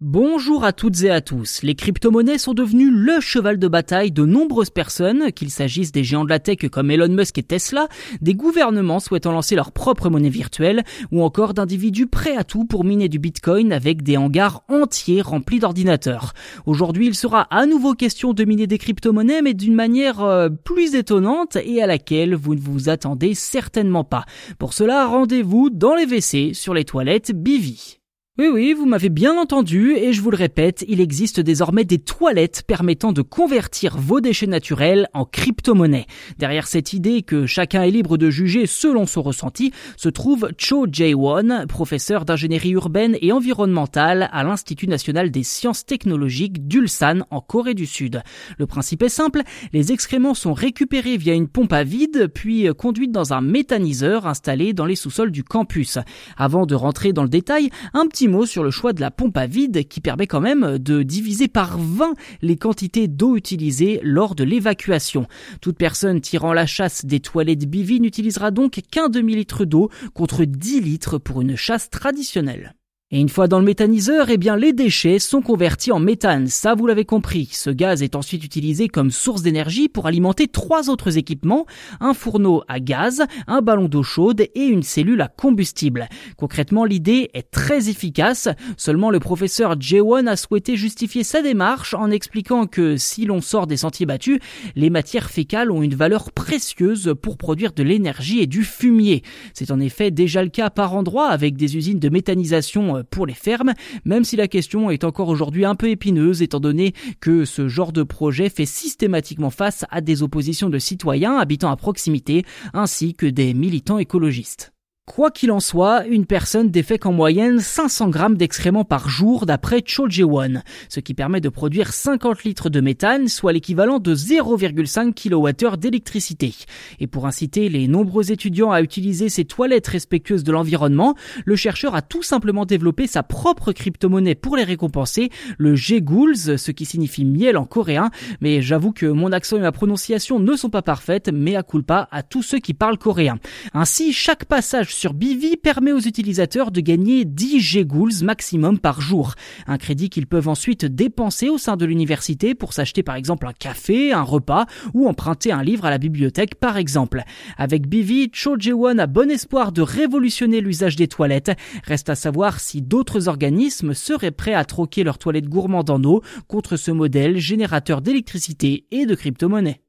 Bonjour à toutes et à tous. Les crypto-monnaies sont devenues le cheval de bataille de nombreuses personnes, qu'il s'agisse des géants de la tech comme Elon Musk et Tesla, des gouvernements souhaitant lancer leur propre monnaie virtuelle, ou encore d'individus prêts à tout pour miner du bitcoin avec des hangars entiers remplis d'ordinateurs. Aujourd'hui, il sera à nouveau question de miner des crypto-monnaies, mais d'une manière euh, plus étonnante et à laquelle vous ne vous attendez certainement pas. Pour cela, rendez-vous dans les WC sur les toilettes Bivi. Oui, oui, vous m'avez bien entendu, et je vous le répète, il existe désormais des toilettes permettant de convertir vos déchets naturels en crypto-monnaie. Derrière cette idée que chacun est libre de juger selon son ressenti, se trouve Cho Jae-won, professeur d'ingénierie urbaine et environnementale à l'Institut national des sciences technologiques d'Ulsan en Corée du Sud. Le principe est simple, les excréments sont récupérés via une pompe à vide, puis conduits dans un méthaniseur installé dans les sous-sols du campus. Avant de rentrer dans le détail, un petit mot sur le choix de la pompe à vide qui permet quand même de diviser par 20 les quantités d'eau utilisées lors de l'évacuation. Toute personne tirant la chasse des toilettes Bivi n'utilisera donc qu'un demi-litre d'eau contre 10 litres pour une chasse traditionnelle. Et une fois dans le méthaniseur, eh bien, les déchets sont convertis en méthane. Ça, vous l'avez compris. Ce gaz est ensuite utilisé comme source d'énergie pour alimenter trois autres équipements. Un fourneau à gaz, un ballon d'eau chaude et une cellule à combustible. Concrètement, l'idée est très efficace. Seulement, le professeur Jewon a souhaité justifier sa démarche en expliquant que si l'on sort des sentiers battus, les matières fécales ont une valeur précieuse pour produire de l'énergie et du fumier. C'est en effet déjà le cas par endroits avec des usines de méthanisation pour les fermes, même si la question est encore aujourd'hui un peu épineuse étant donné que ce genre de projet fait systématiquement face à des oppositions de citoyens habitant à proximité ainsi que des militants écologistes. Quoi qu'il en soit, une personne défèque en moyenne 500 grammes d'excréments par jour d'après Choljewon, ce qui permet de produire 50 litres de méthane, soit l'équivalent de 0,5 kWh d'électricité. Et pour inciter les nombreux étudiants à utiliser ces toilettes respectueuses de l'environnement, le chercheur a tout simplement développé sa propre crypto-monnaie pour les récompenser, le G-Ghouls, ce qui signifie miel en coréen, mais j'avoue que mon accent et ma prononciation ne sont pas parfaites, mais à culpa à tous ceux qui parlent coréen. Ainsi, chaque passage sur Bivi permet aux utilisateurs de gagner 10 G-Ghouls maximum par jour. Un crédit qu'ils peuvent ensuite dépenser au sein de l'université pour s'acheter par exemple un café, un repas ou emprunter un livre à la bibliothèque par exemple. Avec Bivi, Cho Jae-won a bon espoir de révolutionner l'usage des toilettes. Reste à savoir si d'autres organismes seraient prêts à troquer leurs toilettes gourmandes en eau contre ce modèle générateur d'électricité et de crypto-monnaie.